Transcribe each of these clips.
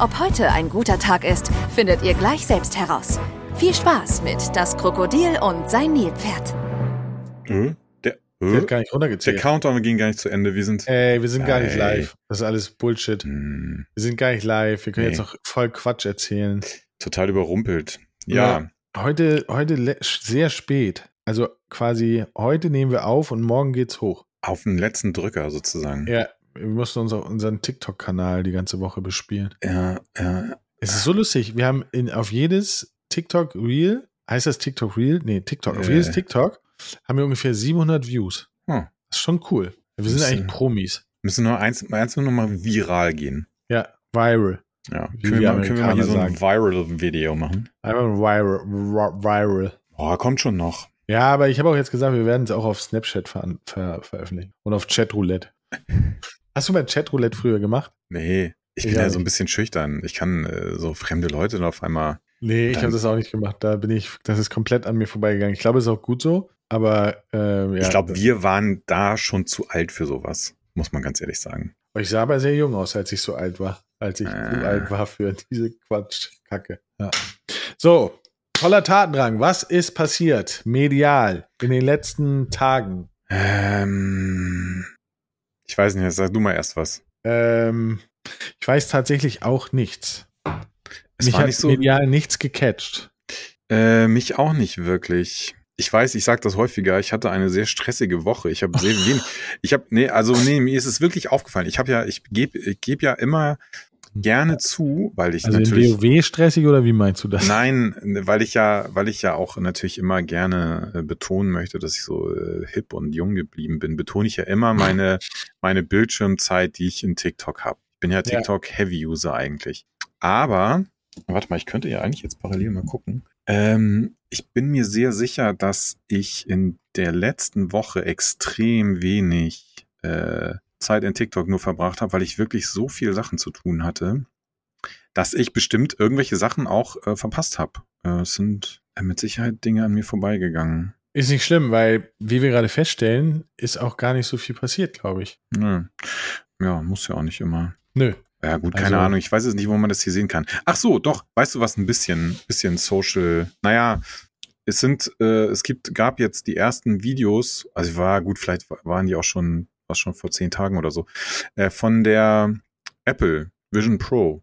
Ob heute ein guter Tag ist, findet ihr gleich selbst heraus. Viel Spaß mit Das Krokodil und sein Nilpferd. Äh, der, Der äh, hat gar nicht der runtergezählt. Countdown ging gar nicht zu Ende. Wir sind. Ey, wir sind gar nicht live. Das ist alles Bullshit. Hm, Wir sind gar nicht live. Wir können Nee. jetzt noch voll Quatsch erzählen. total überrumpelt. Ja, Heute, heute le- sehr spät. Also quasi heute nehmen wir auf und morgen geht's hoch. auf den letzten Drücker sozusagen. Ja, wir mussten uns auch unseren TikTok-Kanal die ganze Woche bespielen. ja, ja. Es ist so lustig. Wir haben in, auf jedes TikTok Reel, heißt das TikTok Reel? Nee, TikTok. Auf Äh. jedes TikTok haben wir ungefähr 700 Views. Hm. Das ist schon cool. Wir sind eigentlich Promis. Müssen nur eins, eins nur noch mal viral gehen. Ja, viral. Ja. Können wir, mal, können wir mal hier so ein Viral-Video machen? Einfach ein viral. vi- viral. Boah, kommt schon noch. Ja, aber ich habe auch jetzt gesagt, wir werden es auch auf Snapchat ver ver veröffentlichen. Und auf Chatroulette. Hast du mal Chatroulette früher gemacht? Nee, ich bin auch ja so ein bisschen schüchtern. Ich kann äh, so fremde Leute dann auf einmal. Nee, ich habe das auch nicht gemacht. Da bin ich, das ist komplett an mir vorbeigegangen. Ich glaube, es ist auch gut so, aber äh, ja. ich glaube, wir waren da schon zu alt für sowas. Muss man ganz ehrlich sagen. Ich sah aber sehr jung aus, als ich so alt war. Als ich Äh. zu alt war für diese Quatschkacke. Ja. So, voller Tatendrang. Was ist passiert medial in den letzten Tagen? Ähm, ich weiß nicht, sag du mal erst was. Ähm, ich weiß tatsächlich auch nichts. Es Mich war hat nicht so. medial nichts gecatcht. Äh, mich auch nicht wirklich. Ich weiß, ich sage das häufiger. Ich hatte eine sehr stressige Woche. Ich habe sehr wenig. Ich habe nee, also nee, mir ist es wirklich aufgefallen. Ich habe ja, ich gebe ich geb ja immer gerne zu, weil ich Also natürlich WoW stressig oder wie meinst du das? Nein, weil ich ja, weil ich ja auch natürlich immer gerne äh, betonen möchte, dass ich so äh, hip und jung geblieben bin, betone ich ja immer meine meine Bildschirmzeit, die ich in TikTok habe. Ich bin ja Ja. TikTok Heavy User eigentlich. Aber warte mal, ich könnte ja eigentlich jetzt parallel mal gucken. Ähm, ich bin mir sehr sicher, dass ich in der letzten Woche extrem wenig äh, Zeit in TikTok nur verbracht habe, weil ich wirklich so viel Sachen zu tun hatte, dass ich bestimmt irgendwelche Sachen auch äh, verpasst habe. Äh, es sind äh, mit Sicherheit Dinge an mir vorbeigegangen. Ist nicht schlimm, weil, wie wir gerade feststellen, ist auch gar nicht so viel passiert, glaube ich. Nö. Ja, muss ja auch nicht immer. Nö. Ja, gut, keine Also- Ahnung. Ich weiß jetzt nicht, wo man das hier sehen kann. Ach so, doch. Weißt du was? Ein bisschen, bisschen Social. Naja, es sind, äh, es gibt, gab jetzt die ersten Videos. Also war gut, vielleicht waren die auch schon, was schon vor zehn Tagen oder so, äh, von der Apple Vision Pro.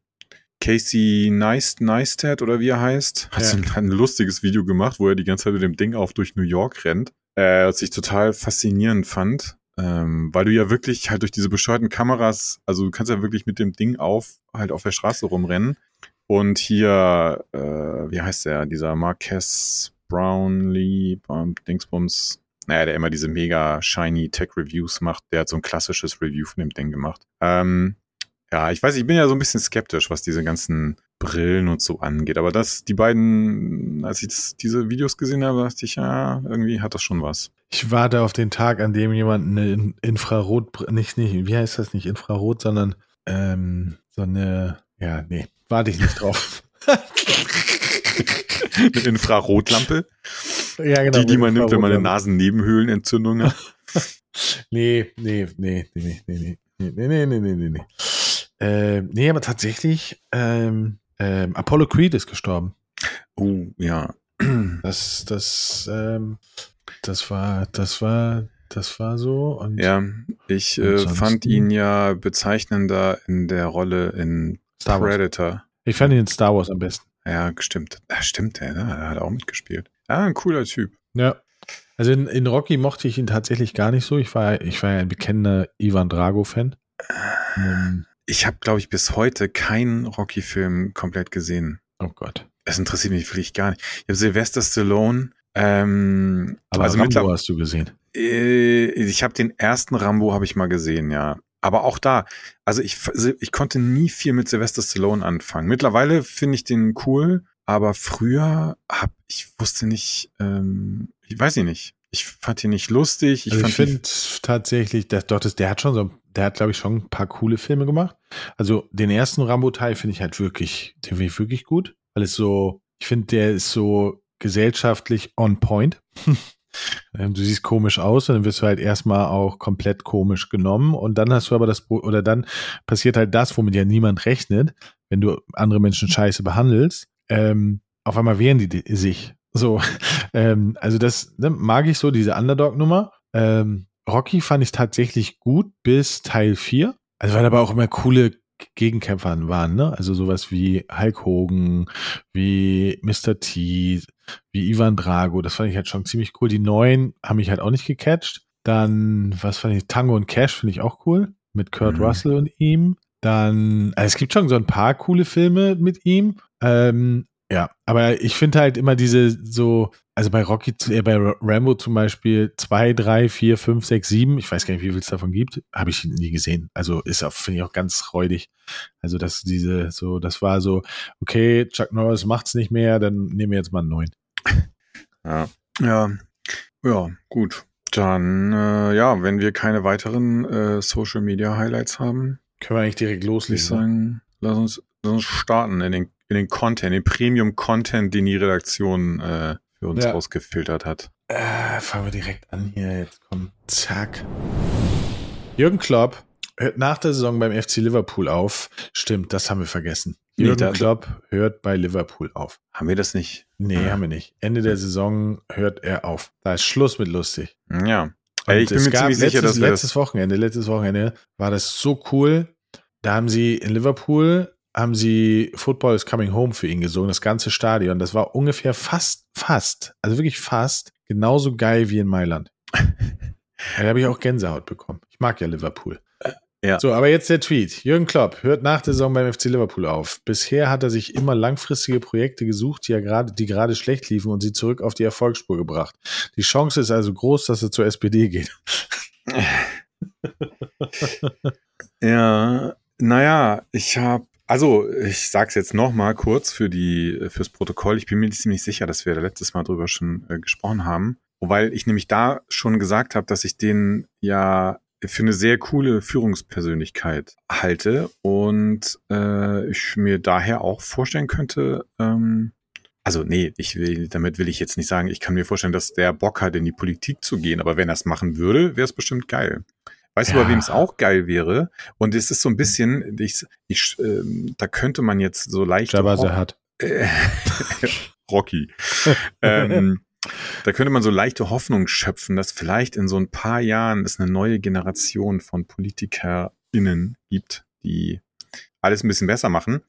Casey Neist, Neistat oder wie er heißt, hat Ja. so ein, ein lustiges Video gemacht, wo er die ganze Zeit mit dem Ding auf durch New York rennt. Äh, was ich total faszinierend fand. Ähm, weil du ja wirklich halt durch diese bescheuerten Kameras, also du kannst ja wirklich mit dem Ding auf, halt auf der Straße rumrennen. Und hier, äh, wie heißt der, dieser Marquez Brownlee, ähm, Dingsbums, naja, der immer diese mega shiny Tech-Reviews macht, der hat so ein klassisches Review von dem Ding gemacht. Ähm, ja, ich weiß, ich bin ja so ein bisschen skeptisch, was diese ganzen Brillen und so angeht. Aber das, die beiden, als ich das, diese Videos gesehen habe, dachte ich, ja, irgendwie hat das schon was. Ich warte auf den Tag, an dem jemand eine In- Infrarot, nicht, nicht, wie heißt das nicht Infrarot, sondern ähm, so eine, ja, nee, warte ich nicht drauf. Eine Infrarotlampe, ja, genau. die, die man nimmt, wenn man eine. Nasennebenhöhlenentzündung hat. Nee, nee, nee, nee, nee, nee, nee, nee, nee, nee, nee, nee. Ähm, nee, aber tatsächlich, ähm, ähm, Apollo Creed ist gestorben. Oh, ja. Das, das, ähm, das war, das war, das war so. Und Ja, ich äh, fand ihn ja bezeichnender in der Rolle in Star Wars. Predator. Ich fand ihn in Star Wars am besten. Ja, stimmt. Ja, stimmt, ne? der hat auch mitgespielt. Ja, ein cooler Typ. Ja. Also in, in Rocky mochte ich ihn tatsächlich gar nicht so. Ich war, ich war ja ein bekennender Ivan Drago-Fan. Ähm, Ich habe, glaube ich, bis heute keinen Rocky-Film komplett gesehen. oh Gott. Es interessiert mich wirklich gar nicht. Ich habe Sylvester Stallone. Ähm, Aber also Rambo hast du gesehen. äh, ich habe den ersten Rambo habe ich mal gesehen, ja. Aber auch da, also ich, ich konnte nie viel mit Sylvester Stallone anfangen. Mittlerweile finde ich den cool, aber früher hab ich wusste nicht, ähm, ich weiß ich nicht. Ich fand ihn nicht lustig. Ich, also ich finde tatsächlich, dass, doch, das, der hat schon so, der hat, glaube ich, schon ein paar coole Filme gemacht. Also den ersten Rambo-Teil finde ich halt wirklich, den finde ich wirklich gut, weil es so, ich finde, der ist so gesellschaftlich on point. Ähm, du siehst komisch aus und dann wirst du halt erstmal auch komplett komisch genommen und dann hast du aber das, oder dann passiert halt das, womit ja niemand rechnet, wenn du andere Menschen scheiße behandelst. Ähm, auf einmal wehren die sich. So, ähm, also das ne, mag ich so, diese Underdog-Nummer. Ähm, Rocky fand ich tatsächlich gut bis Teil 4. Also weil aber auch immer coole Gegenkämpfer waren, ne? Also sowas wie Hulk Hogan, wie Mr. T, wie Ivan Drago. Das fand ich halt schon ziemlich cool. Die neuen haben mich halt auch nicht gecatcht. Dann, was fand ich? Tango und Cash finde ich auch cool. Mit Kurt mhm. Russell und ihm. Dann, also es gibt schon so ein paar coole Filme mit ihm. Ähm, ja, aber ich finde halt immer diese so, also bei Rocky, äh, bei Rambo zum Beispiel 2, 3, 4, 5, 6, 7, ich weiß gar nicht, wie viel es davon gibt, habe ich nie gesehen. Also ist auch, finde ich auch ganz räudig. Also dass diese, so, das war so, okay, Chuck Norris macht's nicht mehr, dann nehmen wir jetzt mal einen neuen. Ja, ja, ja, gut. Dann, äh, ja, wenn wir keine weiteren äh, Social Media Highlights haben, können wir eigentlich direkt loslegen. Ich sagen, lass uns, lass uns starten in den in den Content, den Premium-Content, den die Redaktion äh, für uns ja. rausgefiltert hat. Äh, fangen wir direkt an hier. Jetzt kommt zack. Jürgen Klopp hört nach der Saison beim FC Liverpool auf. Stimmt, das haben wir vergessen. Jürgen nee, Klopp hört bei Liverpool auf. Haben wir das nicht? Nee, ja. haben wir nicht. Ende der Saison hört er auf. Da ist Schluss mit lustig. Ja. Ey, ich bin mir ziemlich sicher, dass wir letztes Wochenende, letztes Wochenende war das so cool. Da haben sie in Liverpool haben sie Football is Coming Home für ihn gesungen, das ganze Stadion. Das war ungefähr fast, fast, also wirklich fast genauso geil wie in Mailand. da habe ich auch Gänsehaut bekommen. Ich mag ja Liverpool. Ja. So, aber jetzt der Tweet. Jürgen Klopp hört nach der Saison beim FC Liverpool auf. Bisher hat er sich immer langfristige Projekte gesucht, die, ja grade, die gerade schlecht liefen und sie zurück auf die Erfolgsspur gebracht. Die Chance ist also groß, dass er zur SPD geht. ja, naja, ich habe also, ich sag's jetzt noch mal kurz für die fürs Protokoll. Ich bin mir ziemlich sicher, dass wir da letztes Mal drüber schon äh, gesprochen haben, weil ich nämlich da schon gesagt habe, dass ich den ja für eine sehr coole Führungspersönlichkeit halte und äh, ich mir daher auch vorstellen könnte, ähm, also nee, ich will, damit will ich jetzt nicht sagen, ich kann mir vorstellen, dass der Bock hat, in die Politik zu gehen, aber wenn er es machen würde, wäre es bestimmt geil. Weißt ja. du, bei wem es auch geil wäre? Und es ist so ein bisschen, ich, ich, ähm, da könnte man jetzt so leicht. Jabba hat. Äh, Rocky. ähm, da könnte man so leichte Hoffnung schöpfen, dass vielleicht in so ein paar Jahren es eine neue Generation von PolitikerInnen gibt, die alles ein bisschen besser machen.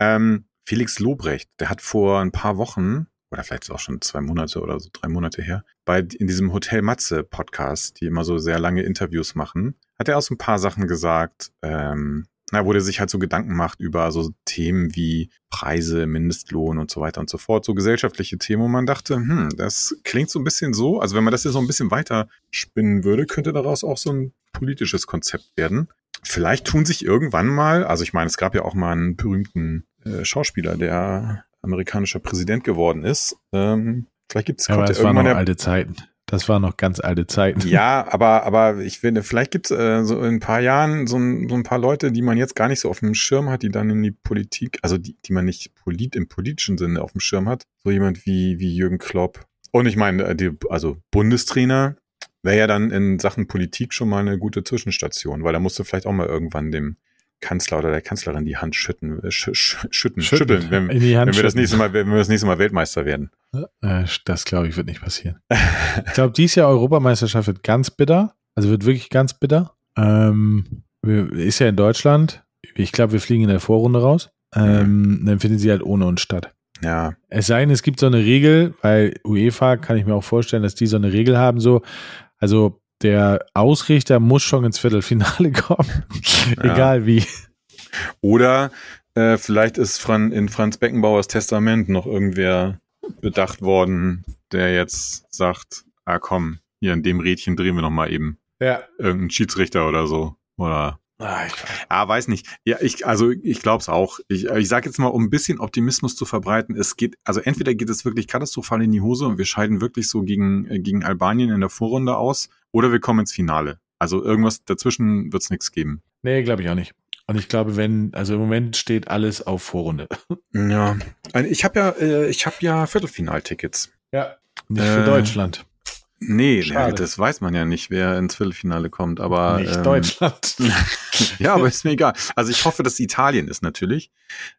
Ähm, Felix Lobrecht, der hat vor ein paar Wochen oder vielleicht auch schon zwei Monate oder so drei Monate her, bei in diesem Hotel Matze Podcast, die immer so sehr lange Interviews machen, hat er auch so ein paar Sachen gesagt, ähm, na, wo der sich halt so Gedanken macht über so Themen wie Preise, Mindestlohn und so weiter und so fort, so gesellschaftliche Themen, wo man dachte, hm, das klingt so ein bisschen so, also wenn man das jetzt so ein bisschen weiter spinnen würde, könnte daraus auch so ein politisches Konzept werden. Vielleicht tun sich irgendwann mal, also ich meine, es gab ja auch mal einen berühmten äh, Schauspieler, der amerikanischer Präsident geworden ist. Ähm, vielleicht gibt's ja, aber das waren noch alte Zeiten. Das waren noch ganz alte Zeiten. Ja, aber, aber ich finde, vielleicht gibt's äh, so in ein paar Jahren so ein, so ein paar Leute, die man jetzt gar nicht so auf dem Schirm hat, die dann in die Politik, also die, die man nicht polit, im politischen Sinne auf dem Schirm hat. So jemand wie, wie Jürgen Klopp. Und ich meine, äh, die, also Bundestrainer wäre ja dann in Sachen Politik schon mal eine gute Zwischenstation, weil da musst du vielleicht auch mal irgendwann dem Kanzler oder der Kanzlerin die Hand schütten, äh, sch, sch, schütten, schütteln, schütteln wenn, wenn wir das nächste Mal, wenn wir das nächste Mal Weltmeister werden. Äh, das glaube ich wird nicht passieren. ich glaube, dieses Jahr Europameisterschaft wird ganz bitter, also wird wirklich ganz bitter. Ähm, ist ja in Deutschland. Ich glaube, wir fliegen in der Vorrunde raus. Ähm, mhm. Dann findet sie halt ohne uns statt. Ja. Es sei denn, es gibt so eine Regel, weil UEFA kann ich mir auch vorstellen, dass die so eine Regel haben, so, also der Ausrichter muss schon ins Viertelfinale kommen, ja. egal wie. Oder äh, vielleicht ist Fran in Franz Beckenbauers Testament noch irgendwer bedacht worden, der jetzt sagt, ah komm, hier in dem Rädchen drehen wir noch mal eben. Ja. Irgendein Schiedsrichter oder so. Oder Ah, ich weiß. Ah, weiß nicht. Ja, ich, also ich glaube es auch. Ich, ich sage jetzt mal, um ein bisschen Optimismus zu verbreiten, es geht, also entweder geht es wirklich katastrophal in die Hose und wir scheiden wirklich so gegen, äh, gegen Albanien in der Vorrunde aus, oder wir kommen ins Finale. Also irgendwas dazwischen wird es nichts geben. Nee, glaube ich auch nicht. Und ich glaube, wenn, also im Moment steht alles auf Vorrunde. Ja. Ich habe ja, äh, ich habe ja Viertelfinaltickets. Ja. Nicht für äh, Deutschland. Nee, ja, das weiß man ja nicht, wer ins Viertelfinale kommt, aber. Nicht ähm, Deutschland. ja, aber ist mir egal. Also ich hoffe, dass Italien ist natürlich.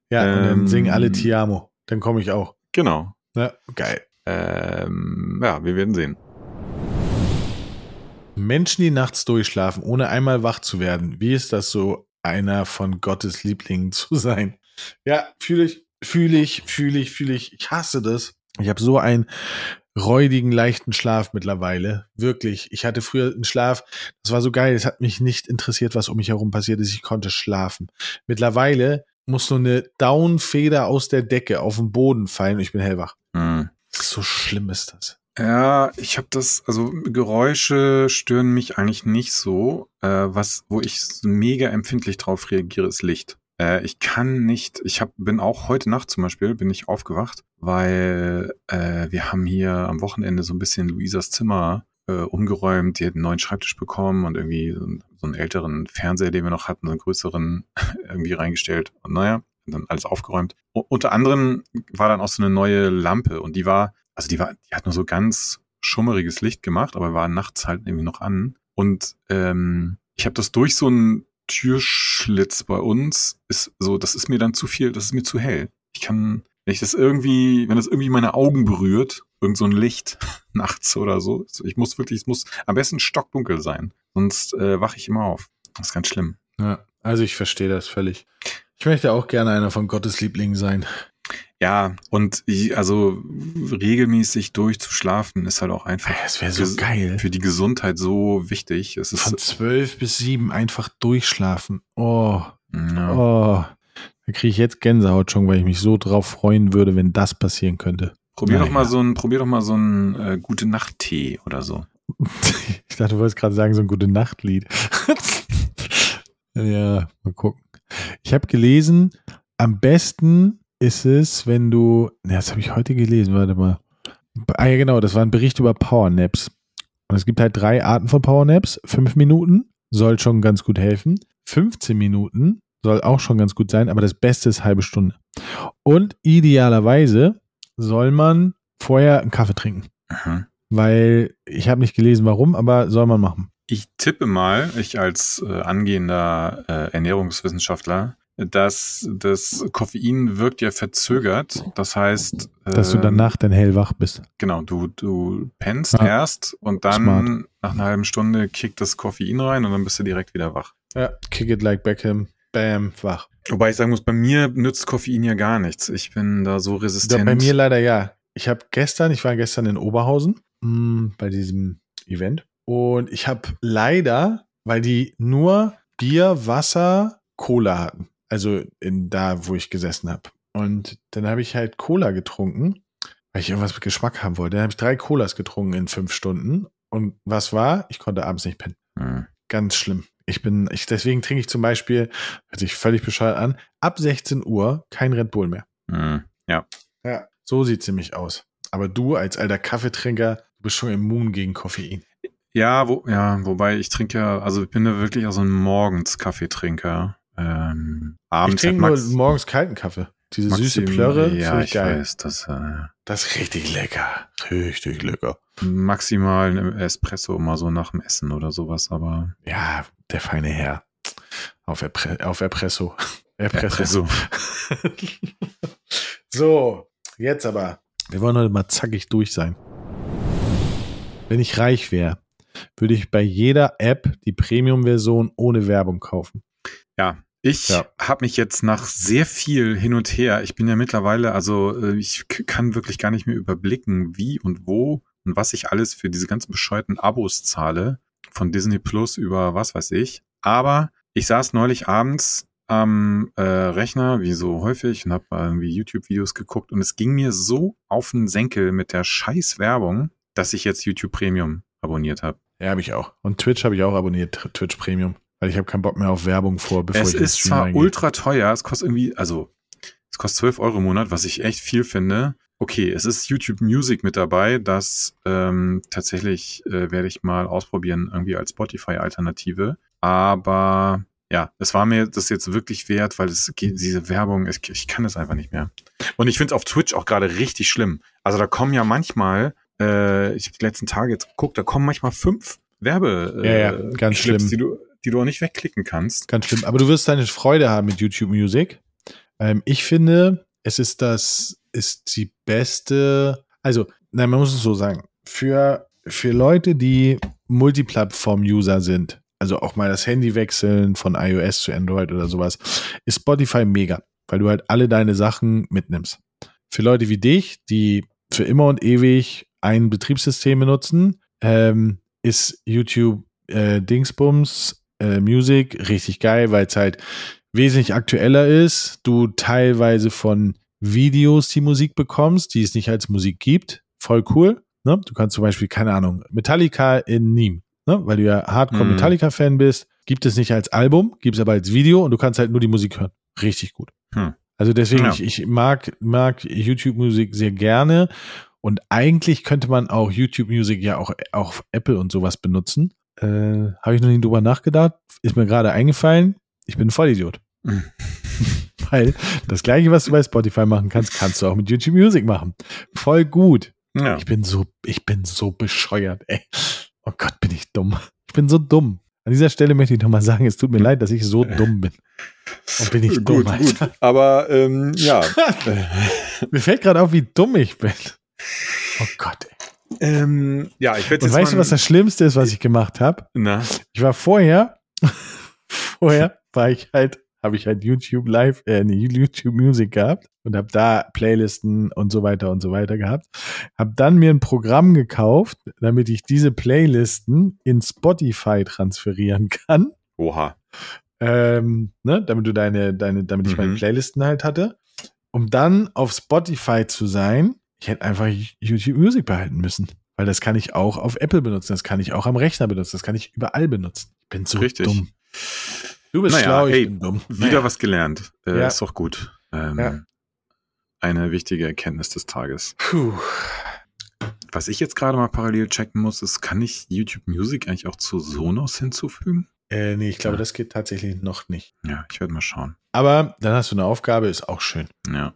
Ja, ähm, und dann singen alle ähm, Tiamo. Dann komme ich auch. Genau. Ja, geil. Ähm, ja, wir werden sehen. Menschen, die nachts durchschlafen, ohne einmal wach zu werden. Wie ist das so, einer von Gottes Lieblingen zu sein? Ja, fühle ich, fühle ich, fühle ich, fühle ich. Ich hasse das. Ich habe so einen räudigen, leichten Schlaf mittlerweile. Wirklich. Ich hatte früher einen Schlaf, das war so geil. Es hat mich nicht interessiert, was um mich herum passiert ist. Ich konnte schlafen. Mittlerweile muss so eine Downfeder aus der Decke auf den Boden fallen und ich bin hellwach. Mhm. So schlimm ist das. Ja, ich habe das, also Geräusche stören mich eigentlich nicht so. Äh, was, wo ich mega empfindlich drauf reagiere, ist Licht. Äh, ich kann nicht, ich hab, bin auch heute Nacht zum Beispiel, bin ich aufgewacht, weil äh, wir haben hier am Wochenende so ein bisschen Luisas Zimmer äh, umgeräumt, die hat einen neuen Schreibtisch bekommen und irgendwie so, so einen älteren Fernseher, den wir noch hatten, so einen größeren irgendwie reingestellt. Und naja, dann alles aufgeräumt. U unter anderem war dann auch so eine neue Lampe und die war also die war, die hat nur so ganz schummeriges Licht gemacht, aber war nachts halt irgendwie noch an. Und ähm, ich habe das durch so einen Türschlitz bei uns, ist so, das ist mir dann zu viel, das ist mir zu hell. Ich kann, wenn ich das irgendwie, wenn das irgendwie meine Augen berührt, irgend so ein Licht nachts oder so, ich muss wirklich, es muss am besten stockdunkel sein, sonst äh, wache ich immer auf. Das ist ganz schlimm. Ja, also ich verstehe das völlig. Ich möchte auch gerne einer von Gottes Lieblingen sein. Ja, und also regelmäßig durchzuschlafen ist halt auch einfach. Das wäre so geil. Für die Gesundheit so wichtig. Es ist Von zwölf bis sieben einfach durchschlafen. Oh. Ja. Oh. Da kriege ich jetzt Gänsehaut schon, weil ich mich so drauf freuen würde, wenn das passieren könnte. Probier naja. doch mal so ein, probier doch mal so ein äh, gute Nacht-Tee oder so. ich dachte, du wolltest gerade sagen, so ein gute Nachtlied. ja, mal gucken. Ich habe gelesen, am besten ist es, wenn du, das habe ich heute gelesen, warte mal. Ah ja, genau, das war ein Bericht über Powernaps. Und es gibt halt drei Arten von Powernaps. Fünf Minuten soll schon ganz gut helfen. 15 Minuten soll auch schon ganz gut sein, aber das Beste ist halbe Stunde. Und idealerweise soll man vorher einen Kaffee trinken. Aha. Weil ich habe nicht gelesen, warum, aber soll man machen. Ich tippe mal, ich als äh, angehender äh, Ernährungswissenschaftler, dass das Koffein wirkt ja verzögert. Das heißt, dass äh, du danach dann hellwach bist. Genau, du, du pennst ah, erst und dann smart. nach einer halben Stunde kickt das Koffein rein und dann bist du direkt wieder wach. Ja, kick it like Beckham, bam, wach. Wobei ich sagen muss, bei mir nützt Koffein ja gar nichts. Ich bin da so resistent. Ja, bei mir leider ja. Ich habe gestern, ich war gestern in Oberhausen mh, hm, bei diesem Event und ich habe leider, weil die nur Bier, Wasser, Cola hatten also in da, wo ich gesessen habe. Und dann habe ich halt Cola getrunken, weil ich irgendwas mit Geschmack haben wollte. Dann habe ich drei Colas getrunken in fünf Stunden. Und was war? Ich konnte abends nicht pennen. Mhm. Ganz schlimm. Ich bin, ich, deswegen trinke ich zum Beispiel, hört sich völlig bescheuert an, ab 16 Uhr kein Red Bull mehr. Mhm. Ja. Ja, so sieht es nämlich aus. Aber du als alter Kaffeetrinker, du bist schon immun gegen Koffein. Ja, wo, ja, wobei ich trinke ja, also ich bin ja wirklich auch so ein Morgens-Kaffeetrinker. Ähm, abends ich trinke nur morgens kalten Kaffee. Diese Maxim, süße Plörre. Ja, ich, geil. weiß. Das, äh, das ist richtig lecker. Richtig lecker. Maximal ein Espresso mal so nach dem Essen oder sowas, aber. Ja, der feine Herr. Auf, Erpre auf Erpresso. Erpresso. so, jetzt aber. Wir wollen heute mal zackig durch sein. Wenn ich reich wäre, würde ich bei jeder App die Premium-Version ohne Werbung kaufen. Ja, ich ja. habe mich jetzt nach sehr viel hin und her, ich bin ja mittlerweile, also äh, ich kann wirklich gar nicht mehr überblicken, wie und wo und was ich alles für diese ganzen bescheuerten Abos zahle, von Disney Plus über was weiß ich. Aber ich saß neulich abends am äh, Rechner, wie so häufig, und habe irgendwie YouTube-Videos geguckt und es ging mir so auf den Senkel mit der scheiß Werbung, dass ich jetzt YouTube Premium abonniert habe. Ja, habe ich auch. Und Twitch habe ich auch abonniert, Twitch Premium weil ich habe keinen Bock mehr auf Werbung vor, bevor es ich ist zwar ultra teuer, es kostet irgendwie, also es kostet 12 Euro im Monat, was ich echt viel finde. Okay, es ist YouTube Music mit dabei, das ähm, tatsächlich äh, werde ich mal ausprobieren, irgendwie als Spotify-Alternative. Aber ja, es war mir das jetzt wirklich wert, weil es diese Werbung, ich, ich kann das einfach nicht mehr. Und ich finde es auf Twitch auch gerade richtig schlimm. Also da kommen ja manchmal, äh, ich habe die letzten Tage jetzt geguckt, da kommen manchmal fünf Werbe Ja, ja, äh, ganz Clips, schlimm. die du, die du auch nicht wegklicken kannst. Ganz schlimm. Aber du wirst deine Freude haben mit YouTube Music. Ähm, ich finde, es ist das, ist die beste, also, nein, man muss es so sagen. Für, für Leute, die Multiplattform-User sind, also auch mal das Handy wechseln von iOS zu Android oder sowas, ist Spotify mega, weil du halt alle deine Sachen mitnimmst. Für Leute wie dich, die für immer und ewig ein Betriebssystem benutzen, ähm, ist YouTube äh, Dingsbums äh, Music richtig geil, weil es halt wesentlich aktueller ist. Du teilweise von Videos die Musik bekommst, die es nicht als Musik gibt. Voll cool. Ne? Du kannst zum Beispiel, keine Ahnung, Metallica in Niem, ne? weil du ja Hardcore Mhm. Bist, gibt es nicht als Album, gibt es aber als Video und du kannst halt nur die Musik hören. Richtig gut. Hm. Also deswegen, Ja. ich, ich mag, mag YouTube-Musik sehr gerne. Und eigentlich könnte man auch YouTube-Musik ja auch, auch auf Apple und sowas benutzen. Äh, Habe ich noch nie drüber nachgedacht. Ist mir gerade eingefallen. Ich bin ein Vollidiot. Mhm. Weil das gleiche, was du bei Spotify machen kannst, kannst du auch mit YouTube Music machen. Voll gut. Ja. Ich bin so, ich bin so bescheuert, ey. Oh Gott, bin ich dumm. Ich bin so dumm. An dieser Stelle möchte ich nochmal sagen, es tut mir leid, dass ich so dumm bin. Und bin ich dumm, gut, Alter. gut. Aber ähm, ja. Mir fällt gerade auf, wie dumm ich bin. Oh Gott, ey. Ähm, ja, ich werde Und weißt du, was das Schlimmste ist, was ich gemacht habe? Na, Ich war vorher, vorher war ich halt, habe ich halt YouTube Live, äh, nee, YouTube Music gehabt und habe da Playlisten und so weiter und so weiter gehabt. Habe dann mir ein Programm gekauft, damit ich diese Playlisten in Spotify transferieren kann. oha. ähm, ne, damit du deine, deine, damit ich meine Mhm. Playlisten halt hatte, um dann auf Spotify zu sein. Ich hätte einfach YouTube Music behalten müssen, weil das kann ich auch auf Apple benutzen, das kann ich auch am Rechner benutzen, das kann ich überall benutzen. Ich bin so Richtig. dumm. Du bist Naja, schlau, ich ey, bin dumm. Wieder Naja. was gelernt. Äh, Ja. Ist doch gut. Ähm, Ja. Eine wichtige Erkenntnis des Tages. Puh. Was ich jetzt gerade mal parallel checken muss, ist, kann ich YouTube Music eigentlich auch zu Sonos hinzufügen? Äh, nee, ich glaube, Ja. das geht tatsächlich noch nicht. Ja, ich werde mal schauen. Aber dann hast du eine Aufgabe, ist auch schön. Ja.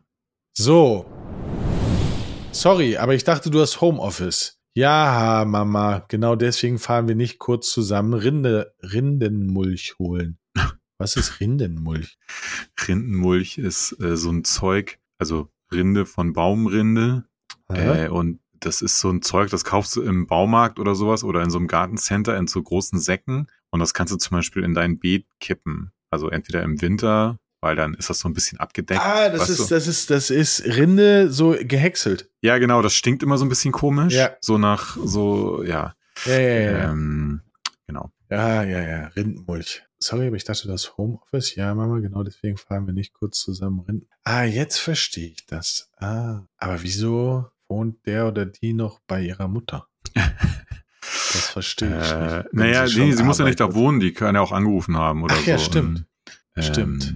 So. Sorry, aber ich dachte, du hast Homeoffice. Ja, Mama, genau deswegen fahren wir nicht kurz zusammen Rinde, Rindenmulch holen. Was ist Rindenmulch? Rindenmulch ist äh, so ein Zeug, also Rinde von Baumrinde. Äh, und das ist so ein Zeug, das kaufst du im Baumarkt oder sowas oder in so einem Gartencenter in so großen Säcken. Und das kannst du zum Beispiel in dein Beet kippen. Also entweder im Winter, weil dann ist das so ein bisschen abgedeckt. ah, das ist, du? das ist, das ist Rinde so gehäckselt. Ja, genau, das stinkt immer so ein bisschen komisch. Ja. So nach, so, ja. Ja, ja, ja. Ähm, genau. Ja, ja, ja, Rindenmulch. Sorry, aber ich dachte, das Homeoffice. Ja, Mama, genau deswegen fahren wir nicht kurz zusammen Rinden. Ah, jetzt verstehe ich das. Ah, aber wieso wohnt der oder die noch bei ihrer Mutter? Das verstehe ich Äh, nicht. naja, nee, sie muss ja nicht da wohnen, die kann ja auch angerufen haben oder Ach so. ja, stimmt. Ähm, Stimmt.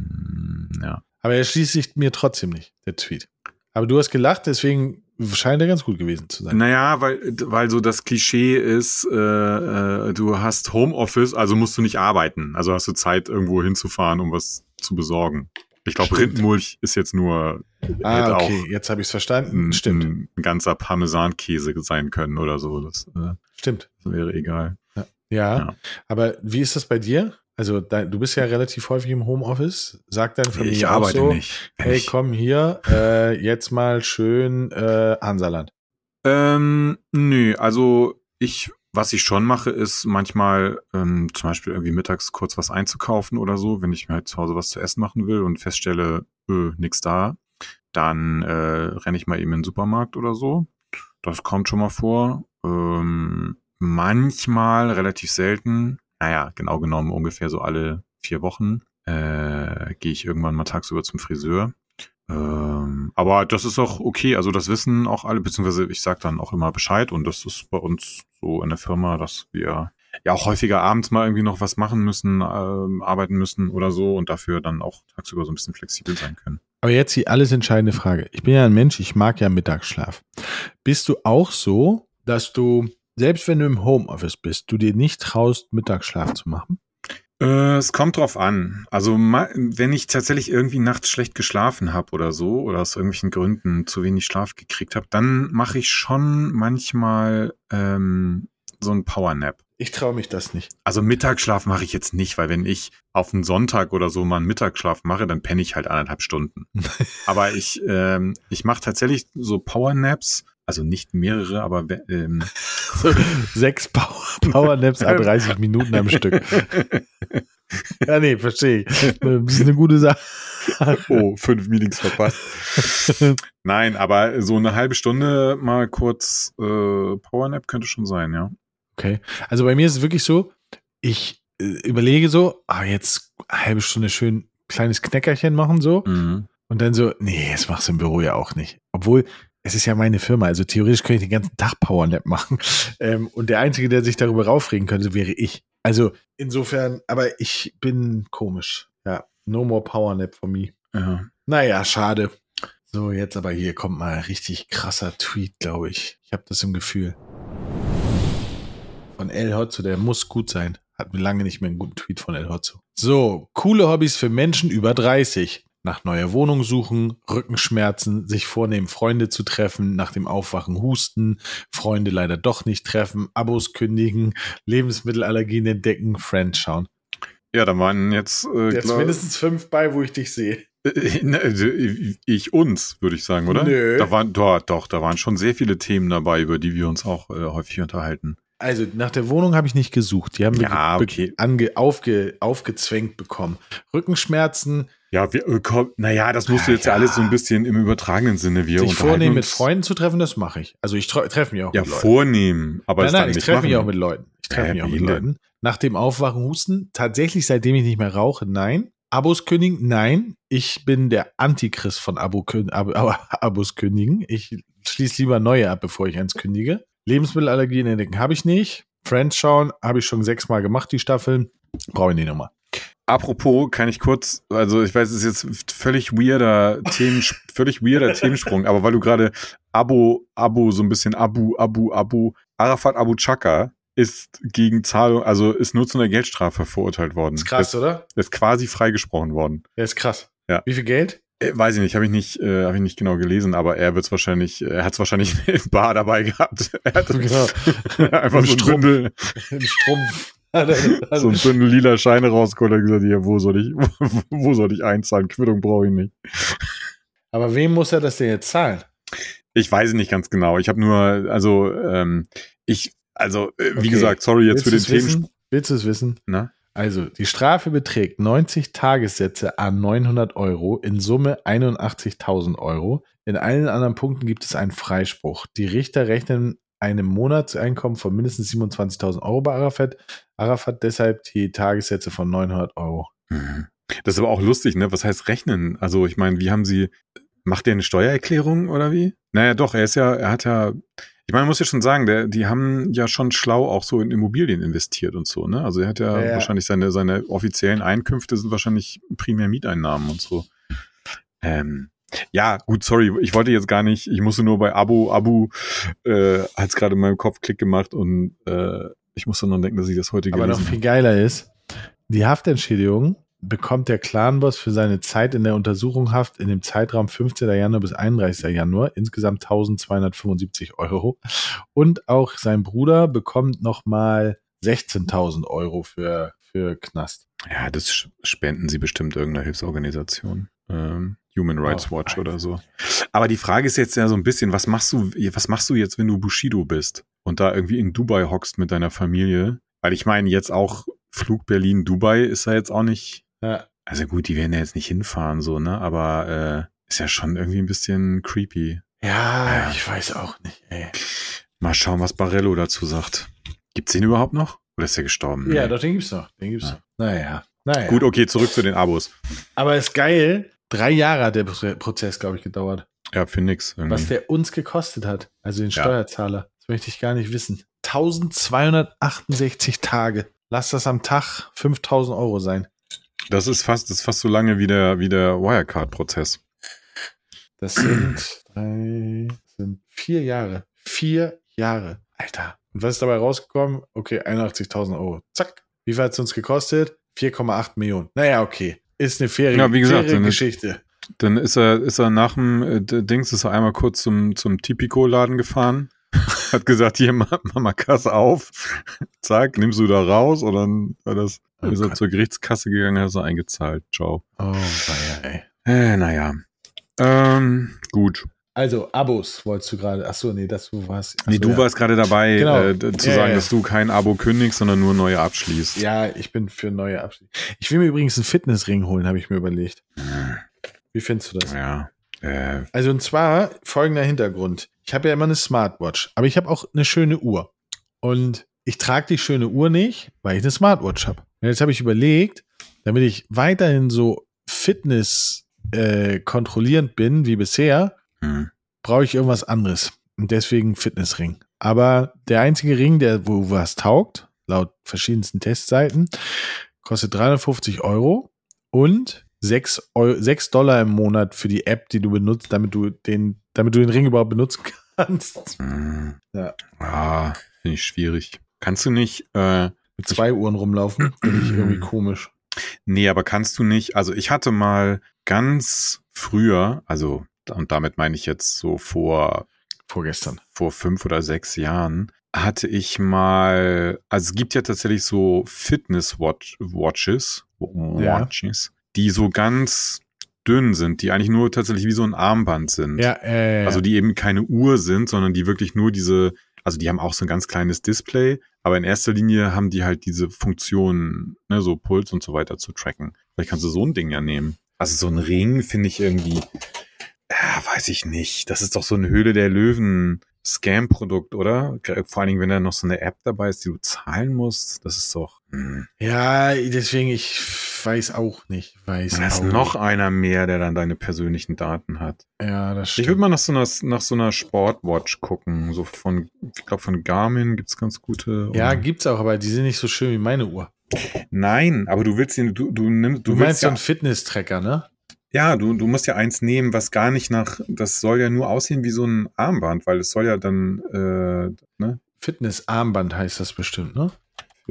Ja. Aber er schließt sich mir trotzdem nicht, der Tweet. Aber du hast gelacht, deswegen scheint er ganz gut gewesen zu sein. Naja, weil, weil so das Klischee ist, äh, äh, du hast Homeoffice, also musst du nicht arbeiten. Also hast du Zeit, irgendwo hinzufahren, um was zu besorgen. Ich glaube, Stimmt. Rindenmulch ist jetzt nur ah, okay, jetzt habe ich es verstanden. ein, Stimmt, ein ganzer Parmesankäse sein können oder so. Das, äh, stimmt. das wäre egal. Ja. Ja. aber wie ist das bei dir? Also dein, du bist ja relativ häufig im Homeoffice. Sagt deine Familie Ich auch arbeite so, nicht. Hey, ich, komm hier, äh, jetzt mal schön äh, Hansaland. Ähm, nö, also ich, was ich schon mache, ist manchmal ähm, zum Beispiel irgendwie mittags kurz was einzukaufen oder so, wenn ich mir halt zu Hause was zu essen machen will und feststelle, öh, nix da, dann äh, renne ich mal eben in den Supermarkt oder so. Das kommt schon mal vor. Ähm, manchmal, relativ selten, naja, genau genommen ungefähr so alle vier Wochen, äh, gehe ich irgendwann mal tagsüber zum Friseur. Ähm, aber das ist auch okay. Also das wissen auch alle, beziehungsweise ich sage dann auch immer Bescheid und das ist bei uns so in der Firma, dass wir ja auch häufiger abends mal irgendwie noch was machen müssen, ähm, arbeiten müssen oder so und dafür dann auch tagsüber so ein bisschen flexibel sein können. Aber jetzt die alles entscheidende Frage. Ich bin ja ein Mensch, ich mag ja Mittagsschlaf. Bist du auch so, dass du, selbst wenn du im Homeoffice bist, du dir nicht traust, Mittagsschlaf zu machen? Äh, es kommt drauf an. Also wenn ich tatsächlich irgendwie nachts schlecht geschlafen habe oder so oder aus irgendwelchen Gründen zu wenig Schlaf gekriegt habe, dann mache ich schon manchmal ähm, so ein Powernap. Ich traue mich das nicht. Also Mittagsschlaf mache ich jetzt nicht, weil wenn ich auf einen Sonntag oder so mal einen Mittagsschlaf mache, dann penne ich halt anderthalb Stunden. aber ich, ähm, ich mache tatsächlich so Powernaps, also nicht mehrere, aber ähm, sechs Power, Powernaps a 30 Minuten am Stück. ja, nee, verstehe ich. Das ist eine gute Sache. Oh, fünf Meetings verpasst. Nein, aber so eine halbe Stunde mal kurz äh, Powernap könnte schon sein, ja. Okay. Also bei mir ist es wirklich so, ich äh, überlege so, ah, jetzt eine halbe Stunde schön kleines Knäckerchen machen so. Mhm. Und dann so, nee, das machst du im Büro ja auch nicht. Obwohl, es ist ja meine Firma, also theoretisch könnte ich den ganzen Tag Powernap machen. Ähm, und der Einzige, der sich darüber raufregen könnte, wäre ich. Also insofern, aber ich bin komisch. Ja, no more Powernap for me. Ja. Naja, schade. So, jetzt aber hier kommt mal ein richtig krasser Tweet, glaube ich. Ich habe das im Gefühl von El Hotzo, der muss gut sein. Hat mir lange nicht mehr einen guten Tweet von El Hotzo. So, coole Hobbys für Menschen über 30. Nach neuer Wohnung suchen, Rückenschmerzen, sich vornehmen, Freunde zu treffen, nach dem Aufwachen husten, Freunde leider doch nicht treffen, Abos kündigen, Lebensmittelallergien entdecken, Friends schauen. Ja, da waren jetzt. Äh, jetzt mindestens fünf bei, wo ich dich sehe. Ne, also, ich uns, würde ich sagen, oder? Nö. Da waren, doch, doch, da waren schon sehr viele Themen dabei, über die wir uns auch äh, häufig unterhalten. Also nach der Wohnung habe ich nicht gesucht. Die haben wir ja, okay. ange, aufge, aufgezwängt bekommen. Rückenschmerzen. Ja, wir, äh, naja, das musst du jetzt ja, alles so ein bisschen im übertragenen Sinne. Wir Sich vornehmen, mit Freunden zu treffen, das mache ich. Also ich treffe mich auch ja, mit Leuten. Ja, vornehmen. Aber nein, nein, ich treffe mich auch mit Leuten. Ich treffe ja, mich auch mit Leuten. Nach dem Aufwachen husten, tatsächlich, seitdem ich nicht mehr rauche, nein. Abos kündigen, nein. Ich bin der Antichrist von Abo, Ab, Abos kündigen. Ich schließe lieber neue ab, bevor ich eins kündige. Lebensmittelallergien entdecken habe ich nicht. Friends schauen habe ich schon sechsmal gemacht, die Staffeln. Brauche ich nicht nochmal. Apropos, kann ich kurz, also ich weiß, es ist jetzt völlig weirder Themen, völlig weirder Themensprung, aber weil du gerade Abo, Abo, so ein bisschen Abu, Abu, Abu, Arafat Abu Chaka ist gegen Zahlung, also ist nur zu einer Geldstrafe verurteilt worden. Ist krass, ist, oder? Ist quasi freigesprochen worden. Ja, ist krass. Ja. Wie viel Geld? Äh, weiß ich nicht, habe ich nicht, äh, habe ich nicht genau gelesen, aber er wird es wahrscheinlich, er hat es wahrscheinlich im Bar dabei gehabt. Er hat genau. einfach so ein Bündel, im Strumpf. so ein Bündel lila Scheine rausgeholt und gesagt, ja, wo soll ich, wo soll ich einzahlen? Quittung brauche ich nicht. Aber wem muss er das denn jetzt zahlen? Ich weiß es nicht ganz genau. Ich habe nur, also ähm, ich, also äh, wie okay. gesagt, sorry jetzt Willst für den Themen. Willst du es wissen? Na? Also, die Strafe beträgt 90 Tagessätze an 900 Euro, in Summe 81.000 Euro. In allen anderen Punkten gibt es einen Freispruch. Die Richter rechnen einem Monatseinkommen von mindestens 27.000 Euro bei Arafat. Arafat deshalb die Tagessätze von 900 Euro. Mhm. Das ist aber auch lustig, ne? Was heißt rechnen? Also, ich meine, wie haben Sie, macht der eine Steuererklärung oder wie? Naja, doch, er ist ja, er hat ja, ich meine, man muss ja schon sagen, der, die haben ja schon schlau auch so in Immobilien investiert und so, ne? Also er hat ja, ja, wahrscheinlich seine, seine offiziellen Einkünfte sind wahrscheinlich primär Mieteinnahmen und so. Ähm, ja, gut, sorry, ich wollte jetzt gar nicht, ich musste nur bei Abu, Abu äh, hat es gerade in meinem Kopf Klick gemacht und äh, ich musste noch denken, dass ich das heute Aber noch viel geiler ist, die Haftentschädigung bekommt der Clanboss für seine Zeit in der Untersuchung Haft in dem Zeitraum 15. Januar bis 31. Januar insgesamt 1275 Euro. Und auch sein Bruder bekommt nochmal 16.000 Euro für, für Knast. Ja, das spenden sie bestimmt irgendeiner Hilfsorganisation. Ähm, Human Rights oh, Watch oder so. Aber die Frage ist jetzt ja so ein bisschen, was machst du, was machst du jetzt, wenn du Bushido bist und da irgendwie in Dubai hockst mit deiner Familie? Weil ich meine, jetzt auch Flug Berlin-Dubai ist ja jetzt auch nicht ja. Also gut, die werden ja jetzt nicht hinfahren, so, ne? Aber äh, ist ja schon irgendwie ein bisschen creepy. Ja, ja, ich weiß auch nicht, ey. Mal schauen, was Barello dazu sagt. Gibt's den überhaupt noch? Oder ist der gestorben? Ja, nee. doch, den gibt's noch. Den gibt's ja. noch. Naja. naja. Gut, okay, zurück zu den Abos. Aber ist geil. Drei Jahre hat der Prozess, glaube ich, gedauert. Ja, für nix. Irgendwie. Was der uns gekostet hat. Also den Steuerzahler. Ja. Das möchte ich gar nicht wissen. 1268 Tage. Lass das am Tag 5000 Euro sein. Das ist fast, das ist fast so lange wie der, wie der Wirecard-Prozess. Das sind, drei, sind vier Jahre. Vier Jahre. Alter. Und was ist dabei rausgekommen? Okay, 81.000 Euro. Zack. Wie viel hat es uns gekostet? 4,8 Millionen. Naja, okay. Ist eine faire, Ja, wie gesagt, faire dann ist- Geschichte. Dann ist er, ist er nach dem äh, Dings, ist er einmal kurz zum, zum Tipico-Laden gefahren. Hat gesagt, hier, mal Kasse auf. Zack, nimmst du da raus und dann war das, Oh ist er zur Gerichtskasse gegangen, hat er eingezahlt. Ciao. Oh, ey. Äh, naja. Ähm, gut. Also, Abos wolltest du gerade. Achso, nee, das du warst. Nee, Achso, du ja. warst gerade dabei, Genau. äh, zu Ja, sagen, ja. dass du kein Abo kündigst, sondern nur neue abschließt. Ja, ich bin für neue Abschiede. Ich will mir übrigens einen Fitnessring holen, habe ich mir überlegt. Wie findest du das? Ja. Äh, Also und zwar folgender Hintergrund. Ich habe ja immer eine Smartwatch, aber ich habe auch eine schöne Uhr. Und ich trage die schöne Uhr nicht, weil ich eine Smartwatch habe. Jetzt habe ich überlegt, damit ich weiterhin so Fitness äh, kontrollierend bin wie bisher, hm. brauche ich irgendwas anderes. Und deswegen Fitnessring. Aber der einzige Ring, der wo was taugt, laut verschiedensten Testseiten, kostet 350 Euro und 6, Eu 6 Dollar im Monat für die App, die du benutzt, damit du den, damit du den Ring überhaupt benutzen kannst. Hm. Ja. Ah, finde ich schwierig. Kannst du nicht, äh, Mit zwei Uhren rumlaufen, finde ich irgendwie komisch. Nee, aber kannst du nicht, also ich hatte mal ganz früher, also und damit meine ich jetzt so vor, Vorgestern. vor fünf oder sechs Jahren, hatte ich mal, also es gibt ja tatsächlich so Fitness-Watches, Ja. Watches, die so ganz dünn sind, die eigentlich nur tatsächlich wie so ein Armband sind. Ja, äh, Also die eben keine Uhr sind, sondern die wirklich nur diese, also die haben auch so ein ganz kleines Display, aber in erster Linie haben die halt diese Funktion, ne, so Puls und so weiter zu tracken. Vielleicht kannst du so ein Ding ja nehmen. Also so ein Ring finde ich irgendwie, ja, weiß ich nicht. Das ist doch so eine Höhle der Löwen Scam-Produkt, oder? Vor allen Dingen, wenn da noch so eine App dabei ist, die du zahlen musst. Das ist doch, hm. ja, deswegen, ich weiß auch nicht. Weiß Da ist noch einer mehr, der dann deine persönlichen Daten hat. nicht. Ja, das Ich stimmt. würde mal nach so einer, nach so einer Sportwatch gucken. So von, ich glaube, von Garmin gibt's ganz gute. ja, oder- gibt's auch, aber die sind nicht so schön wie meine Uhr. Nein, aber du willst den, du, du nimmst, Du, du, meinst willst so ja, einen Fitness-Tracker, ne? ja, du, du musst ja eins nehmen, was gar nicht nach, das soll ja nur aussehen wie so ein Armband, weil es soll ja dann, äh, ne, Fitness-Armband heißt das bestimmt, ne?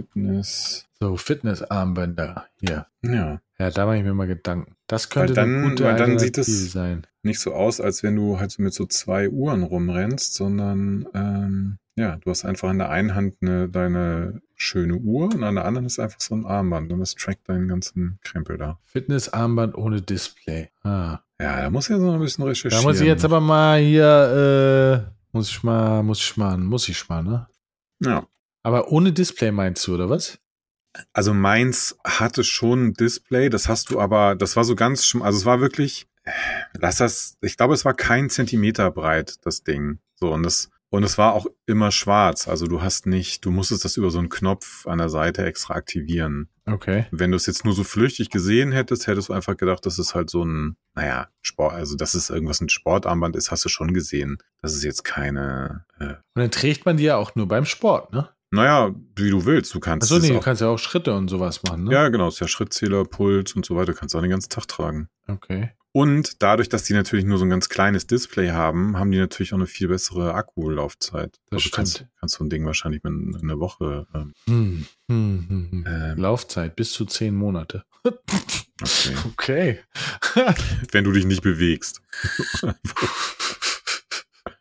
Fitness, So, Fitness-Armbänder. Hier. ja, Ja, da mache ich mir mal Gedanken. Das könnte Weil dann- eine gute weil dann sieht es- sein. nicht so aus, als wenn du halt so mit so zwei Uhren rumrennst, sondern, ähm, ja, du hast einfach in der einen Hand eine, deine schöne Uhr und an der anderen ist einfach so ein Armband und das trackt deinen ganzen Krempel da. Fitness-Armband ohne Display. Ah. Ja, da muss ja so ein bisschen recherchieren. Da muss ich jetzt aber mal hier, äh, muss ich mal, muss ich mal, muss ich mal, ne? Ja. Aber ohne Display meinst du, oder was? Also meins hatte schon ein Display, das hast du aber, das war so ganz, also es war wirklich, lass das, ich glaube, es war kein Zentimeter breit, das Ding. So, und das, und es war auch immer schwarz. Also du hast nicht, du musstest das über so einen Knopf an der Seite extra aktivieren. Okay. Wenn du es jetzt nur so flüchtig gesehen hättest, hättest du einfach gedacht, das ist halt so ein, naja, Sport, also dass es irgendwas ein Sportarmband ist, hast du schon gesehen. Das ist jetzt keine, äh, Und dann trägt man die ja auch nur beim Sport, ne? Naja, wie du willst. Du kannst Achso, nee, du kannst ja auch Schritte und sowas machen, ne? Ja, genau, ist ja Schrittzähler, Puls und so weiter, kannst du auch den ganzen Tag tragen. Okay. Und dadurch, dass die natürlich nur so ein ganz kleines Display haben, haben die natürlich auch eine viel bessere Akkulaufzeit. Das also kannst, stimmt. kannst so ein Ding wahrscheinlich mit einer Woche. Ähm, Hm, hm, hm, hm. ähm, Laufzeit bis zu zehn Monate. okay. Okay. Wenn du dich nicht bewegst.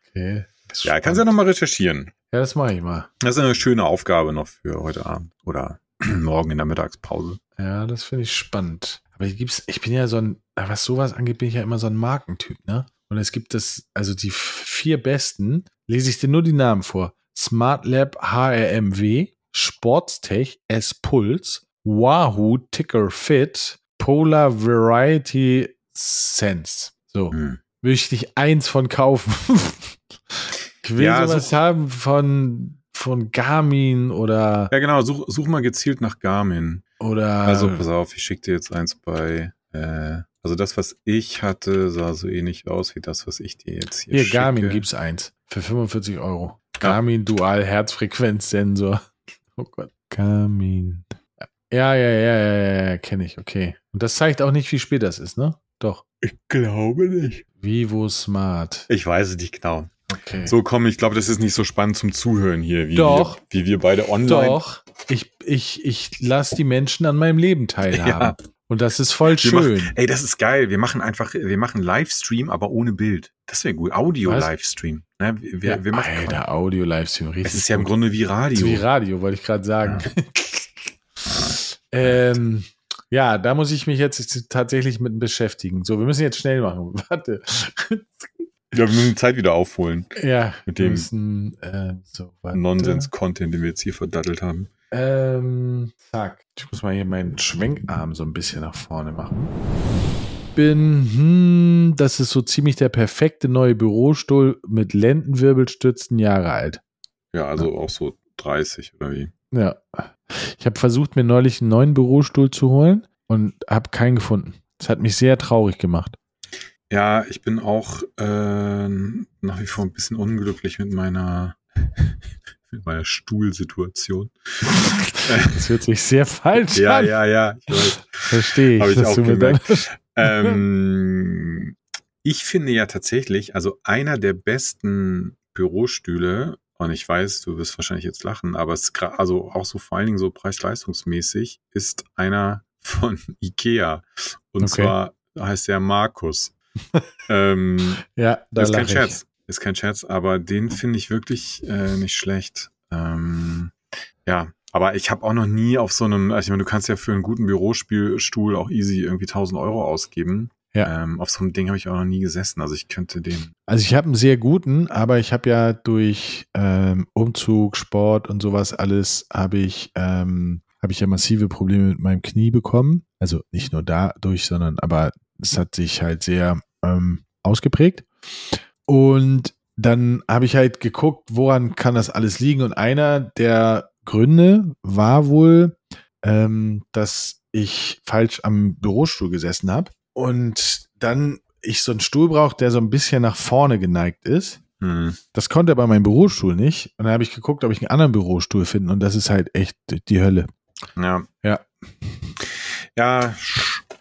okay. Ja, kannst ja nochmal recherchieren. Ja, das mache ich mal. Das ist eine schöne Aufgabe noch für heute Abend oder morgen in der Mittagspause. Ja, das finde ich spannend. Aber hier gibt's, ich bin ja so ein, was sowas angeht, bin ich ja immer so ein Markentyp, ne? Und es gibt das, also die vier besten, lese ich dir nur die Namen vor. Smart Lab HRMW, Sportstech S-Puls, Wahoo Ticker Fit, Polar Variety Sense. So, Hm. Will ich nicht eins von kaufen. ich will Ja, sowas such- haben von, von Garmin oder, Ja, genau, such, such mal gezielt nach Garmin. oder Also pass auf, ich schicke dir jetzt eins bei. Äh, also das, was ich hatte, sah so ähnlich aus wie das, was ich dir jetzt hier Hier, schicke. Garmin gibt's eins. Für 45 Euro. Garmin Dual Herzfrequenzsensor. Oh Gott. Garmin. Ja, ja, ja, ja, ja, ja kenne ich, okay. Und das zeigt auch nicht, wie spät das ist, ne? Doch. Ich glaube nicht. Vivo Smart. Ich weiß es nicht genau. Okay. So, komm, ich glaube, das ist nicht so spannend zum Zuhören hier, wie, Doch. Wir, wie wir beide online. Doch. Ich, ich, ich lasse die Menschen an meinem Leben teilhaben. Ja. Und das ist voll Wir schön. Machen, ey, das ist geil. Wir machen einfach, wir machen Livestream, aber ohne Bild. Das wäre gut. Audio-Livestream. Ne? Wir, wir, ja, wir machen. Alter, Audio-Livestream, richtig. es ist ja im. Grunde wie Radio. wie Radio, wollte ich gerade sagen. ähm, ja, da muss ich mich jetzt tatsächlich mit beschäftigen. So, wir müssen jetzt schnell machen. Warte. Ja, wir müssen die Zeit wieder aufholen. Ja, Mit dem müssen, äh, so. Nonsens-Content, den wir jetzt hier verdattelt haben. Ähm, zack. Ich muss mal hier meinen Schwenkarm so ein bisschen nach vorne machen. Bin, hm, das ist so ziemlich der perfekte neue Bürostuhl mit Lendenwirbelstützen Jahre alt. Ja, also auch so 30 oder wie. Ja. Ich habe versucht, mir neulich einen neuen Bürostuhl zu holen und habe keinen gefunden. Das hat mich sehr traurig gemacht. Ja, ich bin auch äh, nach wie vor ein bisschen unglücklich mit meiner, mit meiner Stuhlsituation. Das hört sich sehr falsch Ja, an. ja, ja, ich weiß. Verstehe ich. Hab ich dass auch du ähm, ich finde ja tatsächlich, also einer der besten Bürostühle, und ich weiß, du wirst wahrscheinlich jetzt lachen, aber es ist also auch so vor allen Dingen so preis-leistungsmäßig, ist einer von Ikea. Und Okay. zwar heißt der Markus. ähm, ja, da ist kein ich. Scherz. Ist kein Scherz, aber den finde ich wirklich äh, nicht schlecht. Ähm, ja, aber ich habe auch noch nie auf so einem, also ich meine, du kannst ja für einen guten Bürostuhl auch easy irgendwie 1000 Euro ausgeben. Ja. Ähm, auf so einem Ding habe ich auch noch nie gesessen. Also ich könnte den. Also ich habe einen sehr guten, aber ich habe ja durch ähm, Umzug, Sport und sowas alles habe ich ähm, habe ich ja massive Probleme mit meinem Knie bekommen. Also nicht nur dadurch, sondern aber es hat sich halt sehr ähm, ausgeprägt. Und dann habe ich halt geguckt, woran kann das alles liegen. Und einer der Gründe war wohl, ähm, dass ich falsch am Bürostuhl gesessen habe. Und dann ich so einen Stuhl brauche, der so ein bisschen nach vorne geneigt ist. Hm, Das konnte aber mein Bürostuhl nicht. Und dann habe ich geguckt, ob ich einen anderen Bürostuhl finde. Und das ist halt echt die Hölle. ja. Ja. Ja,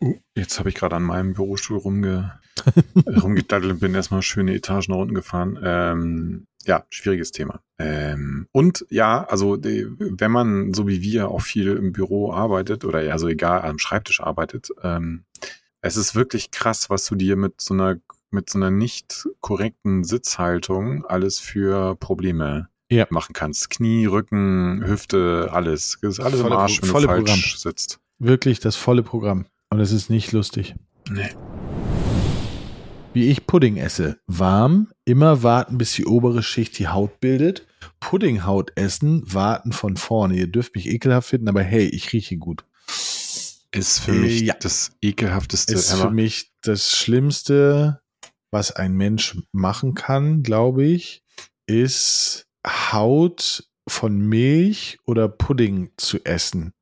uh, jetzt habe ich gerade an meinem Bürostuhl rumge rumgedaddelt und bin erstmal schöne Etagen nach unten gefahren. Ähm, ja, schwieriges Thema. Ähm, und ja, also die, wenn man so wie wir auch viel im Büro arbeitet oder ja, so egal am Schreibtisch arbeitet, ähm, es ist wirklich krass, was du dir mit so einer mit so einer nicht korrekten Sitzhaltung alles für Probleme Ja. machen kannst. Knie, Rücken, Hüfte, alles. Das ist alles Volle im Arsch, wenn du falsch Programm. sitzt. Wirklich das volle Programm. Und es ist nicht lustig. Nee. Wie ich Pudding esse. Warm, immer warten, bis die obere Schicht die Haut bildet. Puddinghaut essen, warten von vorne. Ihr dürft mich ekelhaft finden, aber hey, ich rieche gut. Ist für Äh, mich ja. das ekelhafteste Ist ever. für mich das Schlimmste, was ein Mensch machen kann, glaube ich, ist Haut von Milch oder Pudding zu essen.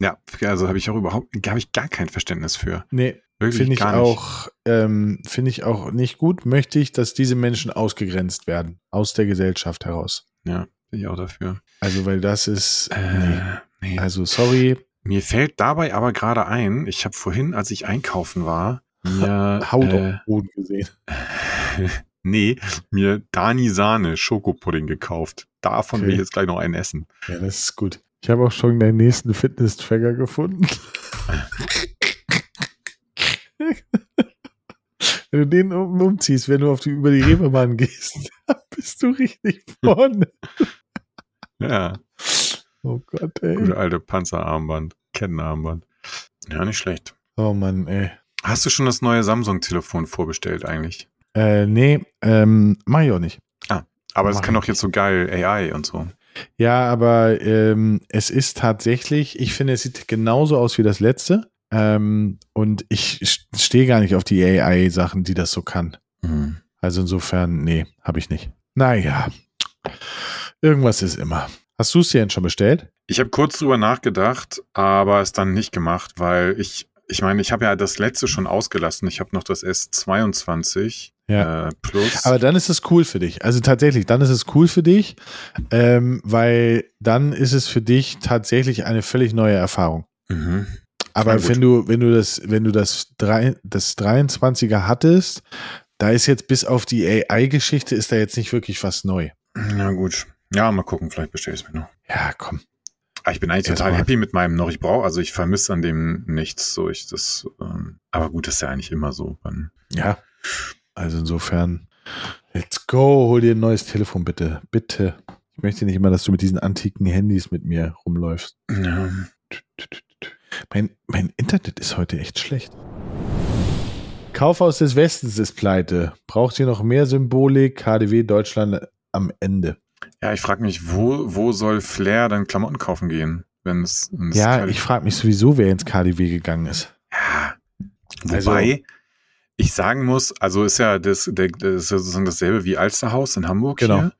Ja, also habe ich auch überhaupt, habe ich gar kein Verständnis für. Nee, finde ich auch, ähm, finde ich auch nicht gut. Möchte ich, dass diese Menschen ausgegrenzt werden aus der Gesellschaft heraus. Ja, bin ich auch dafür. Also, weil das ist, nee. Äh, nee. Also, sorry, Mir fällt dabei aber gerade ein, ich habe vorhin, als ich einkaufen war, mir, Haut auf äh, dem Boden gesehen. nee, mir Dani Sahne Schokopudding gekauft. Davon will Okay. ich jetzt gleich noch einen essen. Ja, das ist gut. Ich habe auch schon deinen nächsten Fitness-Tracker gefunden. wenn du den um, umziehst, wenn du auf die, über die Reeperbahn gehst, bist du richtig vorne. Ja, Oh Gott, ey. gute alte Panzerarmband, Kettenarmband. Ja, nicht schlecht. Oh Mann, ey. Hast du schon das neue Samsung-Telefon vorbestellt eigentlich? Äh, nee, ähm, mach ich auch nicht. Aber es kann doch jetzt so geil AI und so. Ja, aber ähm, es ist tatsächlich, ich finde, es sieht genauso aus wie das letzte. Ähm, und ich stehe gar nicht auf die AI-Sachen, die das so kann. Mhm. Also insofern, nee, habe ich nicht. Naja, irgendwas ist immer. Hast du es dir denn schon bestellt? Ich habe kurz drüber nachgedacht, aber es dann nicht gemacht, weil ich ich meine, ich habe ja das letzte schon ausgelassen. Ich habe noch das S22 Ja. äh, Plus. Aber dann ist es cool für dich. Also tatsächlich, dann ist es cool für dich, ähm, weil dann ist es für dich tatsächlich eine völlig neue Erfahrung. mhm. Aber wenn du, wenn du das, wenn du das, drei, das 23er hattest, da ist jetzt bis auf die AI-Geschichte ist da jetzt nicht wirklich was neu. Na gut. Ja, mal gucken, vielleicht bestelle ich es mir noch. Ja, komm. Aber ich bin eigentlich Erst total mal. happy mit meinem noch. Ich brauche, also ich vermisse an dem nichts. So, ich das, ähm, aber gut, das ist ja eigentlich immer so. Wenn, Ja. Also insofern, let's go, hol dir ein neues Telefon bitte. Bitte. Ich möchte nicht immer, dass du mit diesen antiken Handys mit mir rumläufst. ja. Mein, mein Internet ist heute echt schlecht. Kaufhaus des Westens ist pleite. Braucht ihr noch mehr Symbolik? KDW Deutschland am Ende. Ja, ich frage mich, wo, wo soll Flair dann Klamotten kaufen gehen? Wenn es, Ja, keine- ich frage mich sowieso, wer ins KDW gegangen ist. Ja. Also- Wobei ich sagen muss, also ist ja das, der, das ist ja sozusagen dasselbe wie Alsterhaus in Hamburg Genau. hier.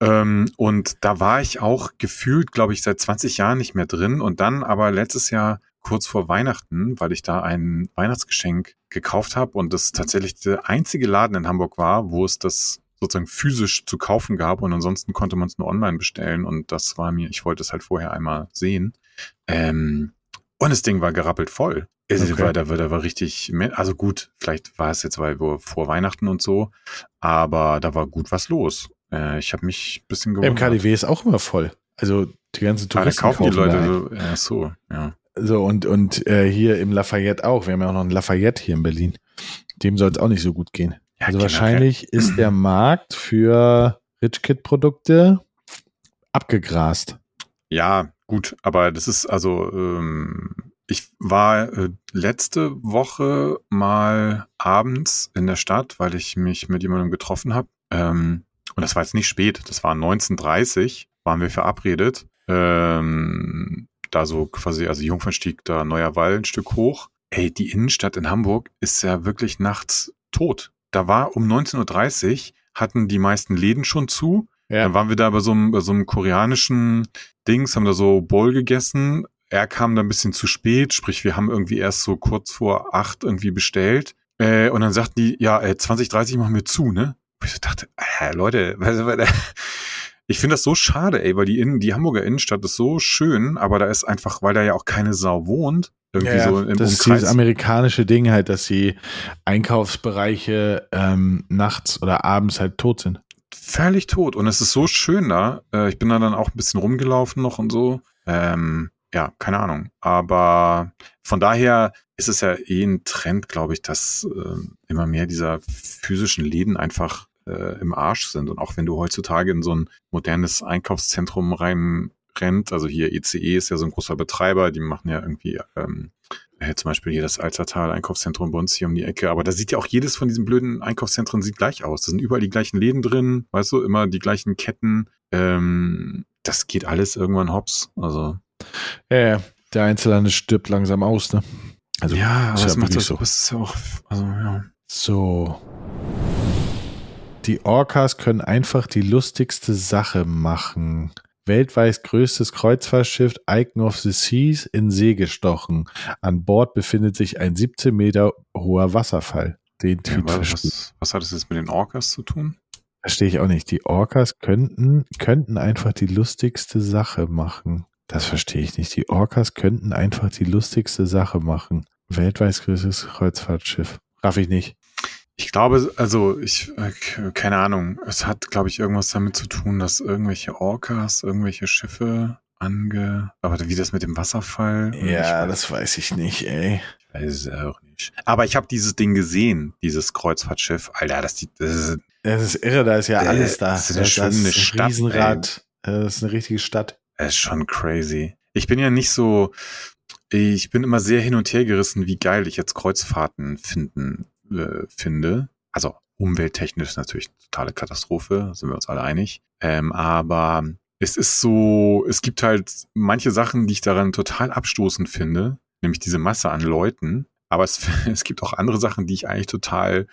Ähm, und da war ich auch gefühlt, glaube ich, seit 20 Jahren nicht mehr drin. Und dann aber letztes Jahr kurz vor Weihnachten, weil ich da ein Weihnachtsgeschenk gekauft habe und das tatsächlich der einzige Laden in Hamburg war, wo es das sozusagen physisch zu kaufen gab und ansonsten konnte man es nur online bestellen und das war mir, ich wollte es halt vorher einmal sehen. Ähm, und das Ding war gerappelt voll. Also Okay. war, da, war, da war richtig, also gut, vielleicht war es jetzt weil wir vor Weihnachten und so, aber da war gut was los. Äh, ich habe mich ein bisschen Im gewundert. KDW ist auch immer voll. Also die ganzen Ah, da Touristen kaufen die Leute so, ja, so, ja. So, und, und äh, hier im Lafayette auch. Wir haben ja auch noch einen Lafayette hier in Berlin. Dem soll es auch nicht so gut gehen. Ja also wahrscheinlich ist der Markt für Rich Kid Produkte abgegrast. Ja, gut, aber das ist also, ähm, ich war äh, letzte Woche mal abends in der Stadt, weil ich mich mit jemandem getroffen habe. Ähm, und das war jetzt nicht spät, das war 19.30 waren wir verabredet. Ähm, da so quasi, also Jungfernstieg, da Neuer Wall ein Stück hoch. Ey, die Innenstadt in Hamburg ist ja wirklich nachts tot. Da war um 19.30 Uhr, hatten die meisten Läden schon zu. Dann waren wir da bei so einem, bei so einem koreanischen Dings, haben da so Bowl gegessen. Er kam da ein bisschen zu spät, sprich, wir haben irgendwie erst so kurz vor acht irgendwie bestellt. Äh, und dann sagten die, ja, äh, 20, 30 machen wir zu, ne? Und ich so dachte, äh, Leute, ich finde das so schade, ey, weil die, Innen, die Hamburger Innenstadt ist so schön, aber da ist einfach, weil da ja auch keine Sau wohnt, irgendwie Ja, so im das ist Umkreis. dieses amerikanische Ding halt, dass die Einkaufsbereiche ähm, nachts oder abends halt tot sind. völlig tot. Und es ist so schön da. Äh, ich bin da dann auch ein bisschen rumgelaufen noch und so. Ähm, ja, keine Ahnung. Aber von daher ist es ja eh ein Trend, glaube ich, dass äh, immer mehr dieser physischen Läden einfach äh, im Arsch sind. Und auch wenn du heutzutage in so ein modernes Einkaufszentrum rein rennt, also hier ECE ist ja so ein großer Betreiber, die machen ja irgendwie ähm, äh, zum Beispiel hier das Alzertal Einkaufszentrum bei uns hier um die Ecke, aber da sieht ja auch jedes von diesen blöden Einkaufszentren sieht gleich aus. Da sind überall die gleichen Läden drin, weißt du, immer die gleichen Ketten. Ähm, das geht alles irgendwann hops. Also Ja, ja, der Einzelhandel stirbt langsam aus, ne? Also ja, aber das ja macht das so. so. ist ja auch, also ja. So. Die Orcas können einfach die lustigste Sache machen. Weltweit größtes Kreuzfahrtschiff Icon of the Seas in See gestochen. An Bord befindet sich ein 17 Meter hoher Wasserfall. Den ja was, was, hat das jetzt mit den Orcas zu tun? verstehe ich auch nicht. Die Orcas könnten, könnten einfach die lustigste Sache machen. Das verstehe ich nicht. Die Orcas könnten einfach die lustigste Sache machen. Weltweit größtes Kreuzfahrtschiff. Raff ich nicht. Ich glaube, also ich, äh, keine Ahnung, es hat, glaube ich, irgendwas damit zu tun, dass irgendwelche Orcas, irgendwelche Schiffe ange... Aber wie das mit dem Wasserfall... ich weiß, das weiß ich nicht, ey. ich weiß es auch nicht. Aber ich habe dieses Ding gesehen, dieses Kreuzfahrtschiff. Alter, das, die, das ist... Das ist irre, da ist ja Äh, alles da. das ist eine schöne ein Stadt, Riesenrad. Äh, Das ist eine richtige Stadt. Das ist schon crazy. Ich bin ja nicht so, ich bin immer sehr hin und her gerissen, wie geil ich jetzt Kreuzfahrten finden äh, finde. Also umwelttechnisch natürlich eine totale Katastrophe, sind wir uns alle einig. Ähm, aber es ist so, es gibt halt manche Sachen, die ich daran total abstoßend finde, nämlich diese Masse an Leuten. Aber es, es gibt auch andere Sachen, die ich eigentlich total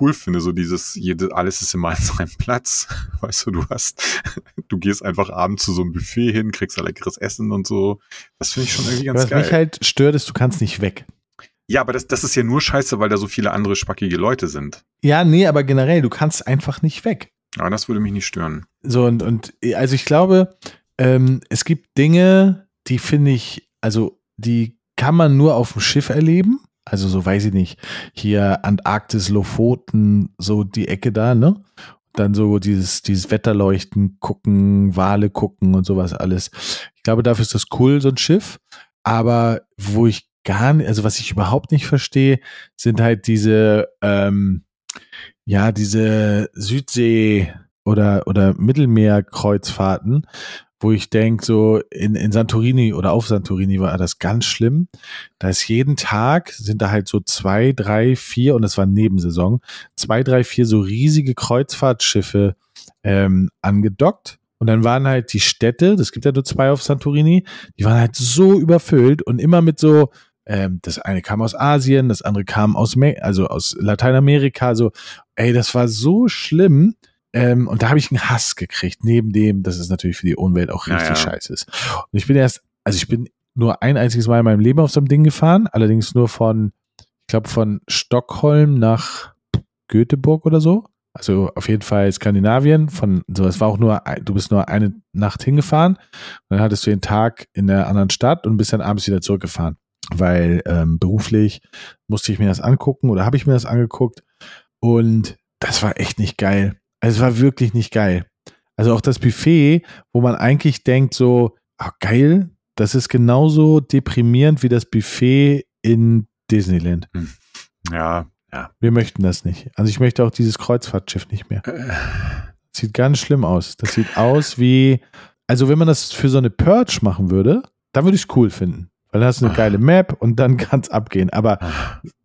cool finde. So dieses, jede, alles ist immer an seinem Platz. Weißt du, du hast, du gehst einfach abends zu so einem Buffet hin, kriegst ein leckeres Essen und so. Das finde ich schon irgendwie ganz Was geil. mich halt stört, ist, du kannst nicht weg. Ja, aber das, das ist ja nur scheiße, weil da so viele andere spackige Leute sind. Ja, nee, aber generell, du kannst einfach nicht weg. Aber das würde mich nicht stören. So, und, und also ich glaube, ähm, es gibt Dinge, die finde ich, also die kann man nur auf dem Schiff erleben. Also so weiß ich nicht, hier Antarktis, Lofoten, so die Ecke da, ne? Dann so dieses, dieses Wetterleuchten gucken, Wale gucken und sowas alles. Ich glaube, dafür ist das cool, so ein Schiff. Aber wo ich gar nicht, also was ich überhaupt nicht verstehe, sind halt diese, ähm, ja, diese Südsee- oder, oder Mittelmeerkreuzfahrten, wo ich denke, so in, in Santorini oder auf Santorini war das ganz schlimm. Da ist jeden Tag, sind da halt so zwei, drei, vier, und das war Nebensaison, zwei, drei, vier so riesige Kreuzfahrtschiffe ähm, angedockt. Und dann waren halt die Städte, das gibt ja nur zwei auf Santorini, die waren halt so überfüllt und immer mit so, ähm, das eine kam aus Asien, das andere kam aus, Me also aus Lateinamerika, so, ey, das war so schlimm. Ähm, und da habe ich einen Hass gekriegt, neben dem, dass es natürlich für die Umwelt auch richtig Naja. scheiße ist. Und ich bin erst, also ich bin nur ein einziges Mal in meinem Leben auf so einem Ding gefahren, allerdings nur von, ich glaube, von Stockholm nach Göteborg oder so. Also auf jeden Fall Skandinavien. Von so, es war auch nur, du bist nur eine Nacht hingefahren. Dann hattest du den Tag in der anderen Stadt und bist dann abends wieder zurückgefahren. Weil ähm, beruflich musste ich mir das angucken oder habe ich mir das angeguckt. Und das war echt nicht geil. Also es war wirklich nicht geil. Also auch das Buffet, wo man eigentlich denkt so, ah, geil, das ist genauso deprimierend wie das Buffet in Disneyland. Ja, ja. Wir möchten das nicht. Also ich möchte auch dieses Kreuzfahrtschiff nicht mehr. Sieht ganz schlimm aus. Das sieht aus wie, also wenn man das für so eine Purge machen würde, dann würde ich es cool finden. Weil dann hast du eine geile Map und dann kann es abgehen. Aber,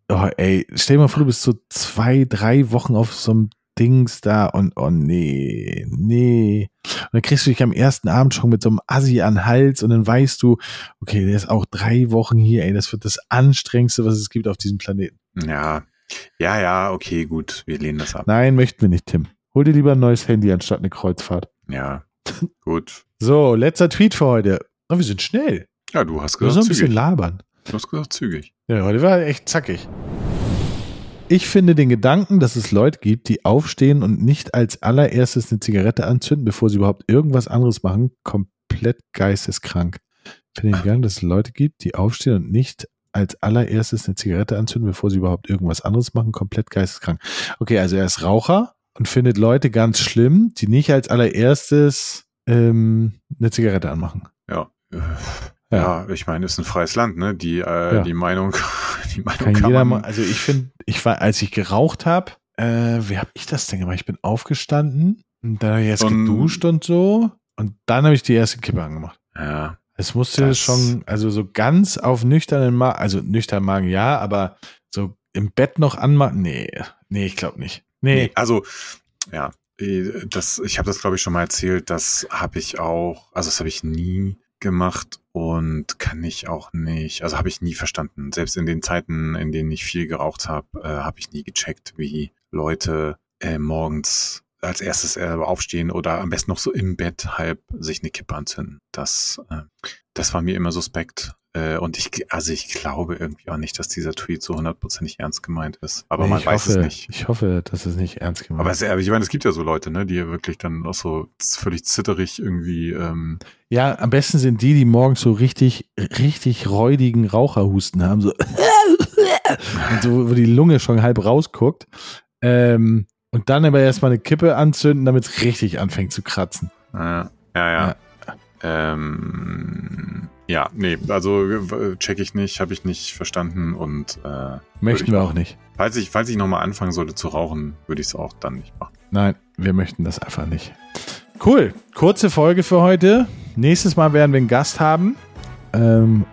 oh, ey, stell dir mal vor, du bist so zwei, drei Wochen auf so einem Dings da und, oh nee, nee. Und dann kriegst du dich am ersten Abend schon mit so einem Assi an den Hals und dann weißt du, okay, der ist auch drei Wochen hier, ey, das wird das anstrengendste, was es gibt auf diesem Planeten. Ja. Ja, ja, okay, gut. Wir lehnen das ab. Nein, möchten wir nicht, Tim. Hol dir lieber ein neues Handy anstatt eine Kreuzfahrt. Ja. Gut. So, letzter Tweet für heute. Oh, wir sind schnell. Ja, du hast Wir müssen noch gesagt ein bisschen labern. Du hast gesagt zügig. Ja, heute war echt zackig. Ich finde den Gedanken, dass es Leute gibt, die aufstehen und nicht als allererstes eine Zigarette anzünden, bevor sie überhaupt irgendwas anderes machen, komplett geisteskrank. Ich finde den Gedanken, dass es Leute gibt, die aufstehen und nicht als allererstes eine Zigarette anzünden, bevor sie überhaupt irgendwas anderes machen, komplett geisteskrank. Okay, also er ist Raucher und findet Leute ganz schlimm, die nicht als allererstes ähm, eine Zigarette anmachen. Ja. Äh, Ja, ich meine, ist ein freies Land, ne? Die, äh, Ja. die Meinung, die Meinung Kann, kann, jeder man, also ich finde, ich war, als ich geraucht habe, äh, wie habe ich das denn gemacht? Ich bin aufgestanden und dann habe ich erst Und- geduscht und so und dann habe ich die erste Kippe angemacht. Ja. Es musste Das- schon, also so ganz auf nüchternen Magen, also nüchternen Magen ja, aber so im Bett noch anmachen, nee, nee, ich glaube nicht. Nee, Nee, also, ja, äh, das, ich habe das, glaube ich, schon mal erzählt. Das habe ich auch, also das habe ich nie gemacht und kann ich auch nicht, also habe ich nie verstanden. Selbst in den Zeiten, in denen ich viel geraucht habe, äh, habe ich nie gecheckt, wie Leute äh, morgens als erstes äh, aufstehen oder am besten noch so im Bett halb sich eine Kippe anzünden. Das, äh, das war mir immer suspekt. Äh, und ich, also ich glaube irgendwie auch nicht, dass dieser Tweet so hundertprozentig ernst gemeint ist. Aber nee, man weiß hoffe, es nicht. Ich hoffe, dass es nicht ernst gemeint Aber ist. es, aber ich meine, es gibt ja so Leute, ne, die wirklich dann auch so völlig zitterig irgendwie, ähm, Ja, am besten sind die, die morgens so richtig, richtig räudigen Raucherhusten haben, so, und so wo die Lunge schon halb rausguckt. Ähm, und dann aber erstmal eine Kippe anzünden, damit es richtig anfängt zu kratzen. äh, ja, ja. Ähm, ja, nee, also äh, check ich nicht, habe ich nicht verstanden und äh, Möchten wir auch nicht. falls ich, falls ich nochmal anfangen sollte zu rauchen, würde ich es auch dann nicht machen. Nein, wir möchten das einfach nicht. Cool. Kurze Folge für heute. Nächstes Mal werden wir einen Gast haben. Ähm,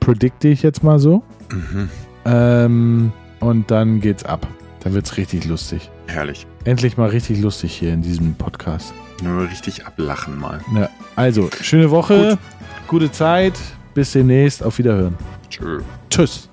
predikte ich jetzt mal so. Mhm. Ähm, und dann geht's ab. Dann wird's richtig lustig. Herrlich. Endlich mal richtig lustig hier in diesem Podcast. Nur richtig ablachen mal. Ja, also, schöne Woche, gute Zeit, bis demnächst, auf Wiederhören. Tschö. Tschüss.